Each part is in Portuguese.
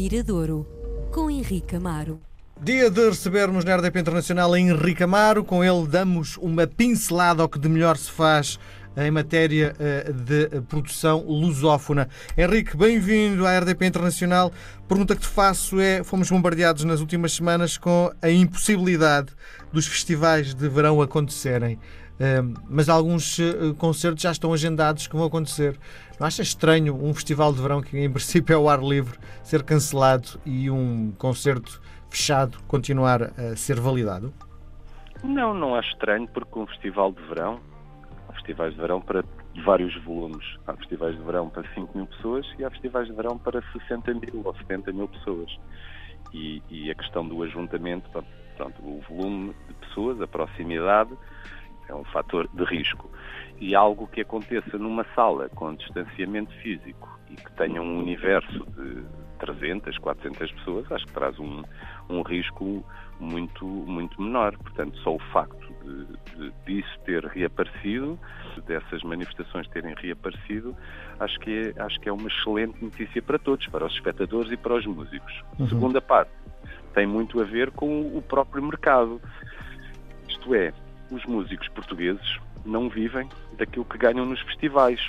Miradouro, com Henrique Amaro. Dia de recebermos na RDP Internacional Henrique Amaro. Com ele damos uma pincelada ao que de melhor se faz em matéria eh, de produção lusófona. Henrique, bem-vindo à RDP Internacional. Pergunta que te faço é: fomos bombardeados nas últimas semanas com a impossibilidade dos festivais de verão acontecerem. Mas alguns uh, concertos já estão agendados que vão acontecer. Não acha estranho um festival de verão que em princípio é ao ar livre ser cancelado e um concerto fechado continuar a ser validado? Não, não acho estranho porque um festival de verão, há festivais de verão para vários volumes. Há festivais de verão para 5 mil pessoas e há festivais de verão para 60 mil ou 70 mil pessoas. E, e a questão do ajuntamento, pronto, o volume de pessoas, a proximidade, é um fator de risco. E algo que aconteça numa sala com distanciamento físico e que tenha um universo de 300, 400 pessoas, acho que traz um, um risco muito, muito menor. Portanto, só o facto de, de, disso ter reaparecido, dessas manifestações terem reaparecido, acho que, é, acho que é uma excelente notícia para todos, para os espectadores e para os músicos. Uhum. Segunda parte, tem muito a ver com o próprio mercado. Isto é, os músicos portugueses não vivem daquilo que ganham nos festivais.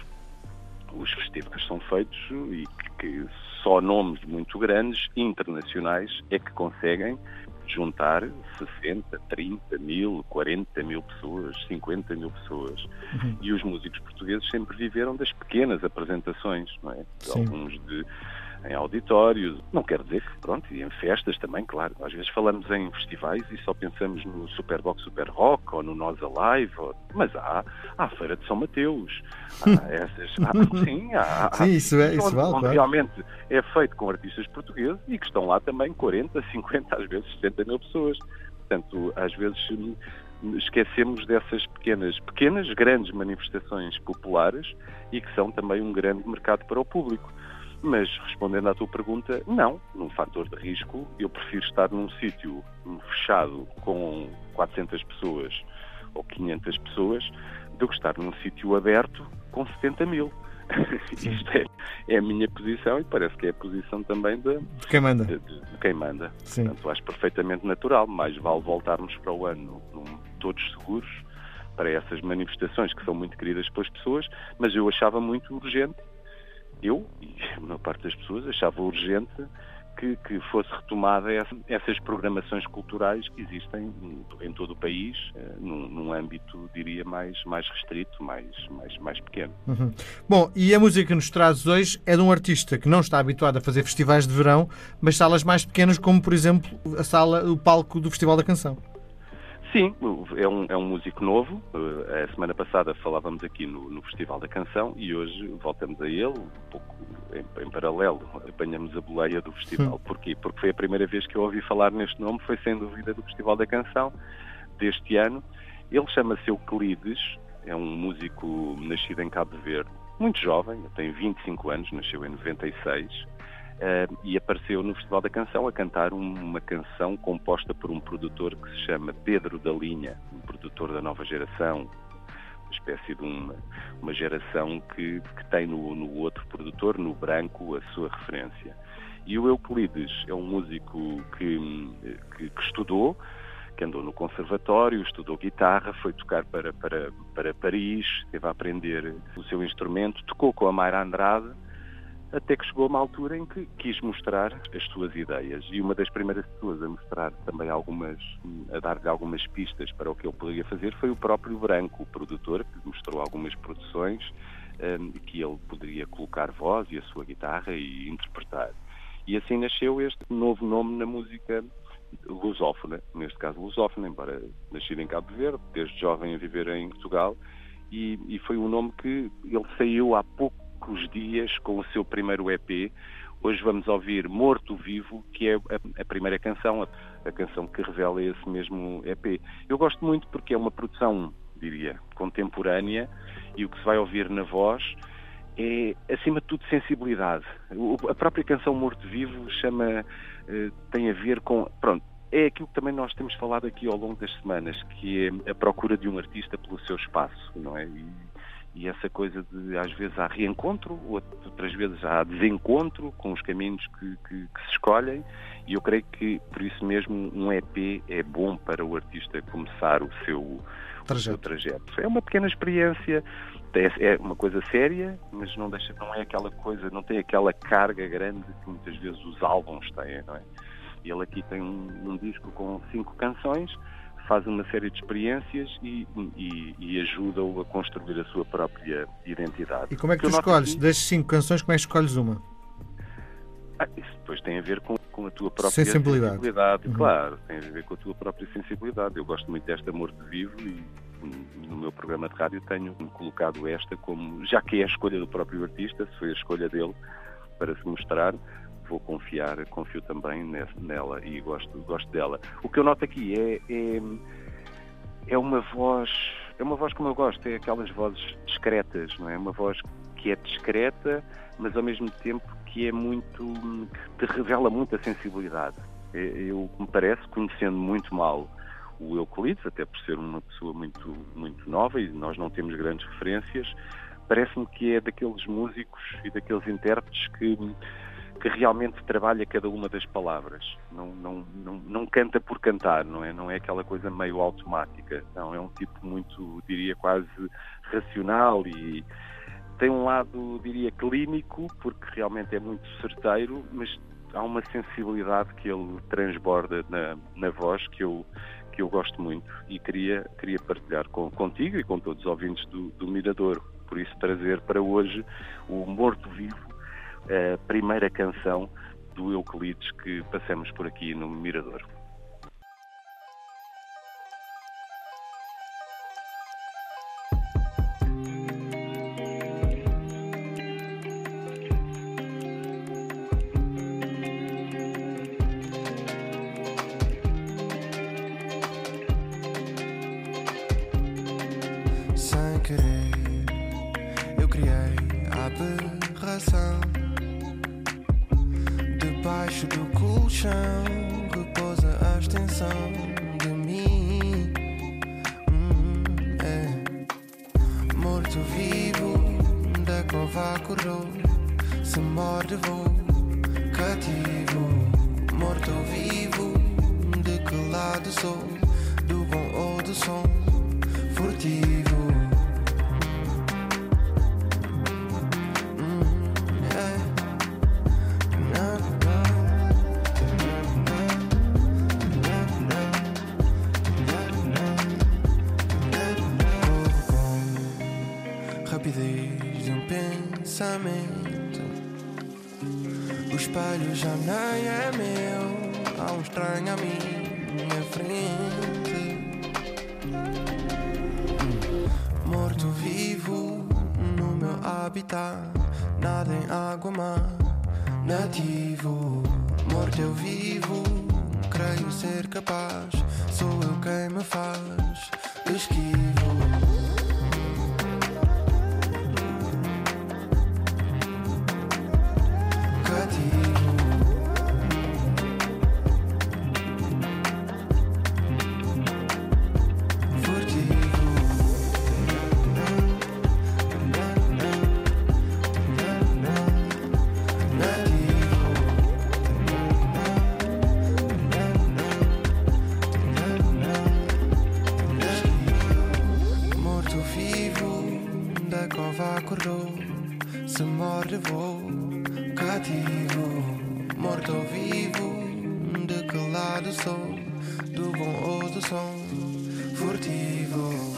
Os festivais são feitos e que só nomes muito grandes, internacionais, é que conseguem juntar 60, 30 mil, 40 mil pessoas, 50 mil pessoas. Uhum. E os músicos portugueses sempre viveram das pequenas apresentações, não é? Alguns de em auditórios. Não quer dizer que, pronto, e em festas também, claro. Às vezes falamos em festivais e só pensamos no Superbox Super Rock ou no Nós Alive, ou... mas há, há a Feira de São Mateus. Há essas. Há, sim, há, sim, isso é, isso onde, vale, onde claro. realmente é feito com artistas portugueses e que estão lá também 40, 50, às vezes 60 mil pessoas. Portanto, às vezes esquecemos dessas pequenas, pequenas, grandes manifestações populares e que são também um grande mercado para o público. Mas respondendo à tua pergunta, não. Num fator de risco, eu prefiro estar num sítio fechado com 400 pessoas ou 500 pessoas do que estar num sítio aberto com 70 mil. Isto é, é, a minha posição e parece que é a posição também de, de quem manda. De, de, de quem manda. Sim. Portanto, acho perfeitamente natural. Mais vale voltarmos para o ano todos seguros para essas manifestações que são muito queridas pelas pessoas, mas eu achava muito urgente eu e a maior parte das pessoas achava urgente que, que fosse retomada essa, essas programações culturais que existem em todo o país, eh, num, num âmbito, diria, mais, mais restrito, mais, mais, mais pequeno. Uhum. Bom, e a música que nos traz hoje é de um artista que não está habituado a fazer festivais de verão, mas salas mais pequenas, como por exemplo a sala, o palco do Festival da Canção. Sim, é um, é um músico novo. Eh, a semana passada falávamos aqui no, no, Festival da Canção e hoje voltamos a ele, um pouco em, em paralelo, apanhamos a boleia do festival. Sim. Porquê? Porque foi a primeira vez que eu ouvi falar neste nome, foi sem dúvida do Festival da Canção deste ano. Ele chama-se Euclides, é um músico nascido em Cabo Verde, muito jovem, tem 25 anos, nasceu em 96 uh, e apareceu no Festival da Canção a cantar uma canção composta por um produtor que se chama Pedro da Linha, um produtor da nova geração, uma espécie de uma, uma geração que, que tem no, no outro produtor, no branco, a sua referência. E o Euclides é um músico que, que, que, estudou, que andou no conservatório, estudou guitarra, foi tocar para, para, para Paris, teve a aprender o seu instrumento, tocou com a Mayra Andrade até que chegou uma altura em que quis mostrar as suas ideias e uma das primeiras pessoas a mostrar também algumas, a dar-lhe algumas pistas para o que ele poderia fazer foi o próprio Branco, o produtor, que mostrou algumas produções um, que ele poderia colocar voz e a sua guitarra e interpretar. E assim nasceu este novo nome na música lusófona, neste caso lusófona, embora nascido em Cabo Verde, desde jovem a viver em Portugal, e, e foi um nome que ele saiu há pouco poucos dias com o seu primeiro EP. Hoje vamos ouvir Morto Vivo, que é a primeira canção, a, a, canção que revela esse mesmo EP. Eu gosto muito porque é uma produção, diria, contemporânea e o que se vai ouvir na voz é, acima de tudo, sensibilidade. O, a própria canção Morto Vivo chama, eh, tem a ver com, pronto, é aquilo que também nós temos falado aqui ao longo das semanas, que é a procura de um artista pelo seu espaço, não é? E, e essa coisa de às vezes há reencontro, outras vezes há desencontro com os caminhos que, que, que, se escolhem e eu creio que por isso mesmo um EP é bom para o artista começar o seu trajeto. O seu trajeto. É uma pequena experiência, é, é uma coisa séria, mas não deixa, não é aquela coisa, não tem aquela carga grande que muitas vezes os álbuns têm, não é? Ele aqui tem um, um disco com cinco canções faz uma série de experiências e, e, e ajuda-o a construir a sua própria identidade. E como é que tu escolhes? Das cinco canções, como é que escolhes uma? Ah, isso depois tem a ver com, com a tua própria sensibilidade. sensibilidade. Uhum. Claro, tem a ver com a tua própria sensibilidade. Eu gosto muito deste Amor de Vivo e no meu programa de rádio tenho colocado esta como, já que é a escolha do próprio artista, se foi a escolha dele para se mostrar, vou confiar, confio também nela e gosto, gosto dela. O que eu noto aqui é, é, é uma voz, é uma voz como eu gosto, é aquelas vozes discretas, não é? Uma voz que é discreta, mas ao mesmo tempo que é muito, que te revela muita sensibilidade. É, eu, me parece, conhecendo muito mal o Euclides, até por ser uma pessoa muito, muito nova e nós não temos grandes referências, parece-me que é daqueles músicos e daqueles intérpretes que que realmente trabalha cada uma das palavras. Não, não, não, não, canta por cantar, não é? Não é aquela coisa meio automática. Não, é um tipo muito, diria, quase racional e tem um lado, diria, clínico, porque realmente é muito certeiro, mas há uma sensibilidade que ele transborda na, na voz que eu, que eu gosto muito e queria, queria partilhar com, contigo e com todos os ouvintes do, do Mirador. Por isso, trazer para hoje o Morto Vivo a primeira canção do Euclides que passamos por aqui no Mirador. Sem querer, eu criei a aberração Debaixo do colchão repousa a extensão de mim. Hum, é. Morto vivo da cova acordou. Se morde vou cativo. Morto vivo de que lado sou? Do bom ou do som? Furtivo. Espelho já nem é meu, há um estranho à minha frente. Morto vivo no meu habitat, nada em água mar, nativo. Morto eu vivo, creio ser capaz, sou eu quem me faz esquivo. Se morde vou cativo, morto ou vivo, de que lado sou, do bom ou do som, furtivo.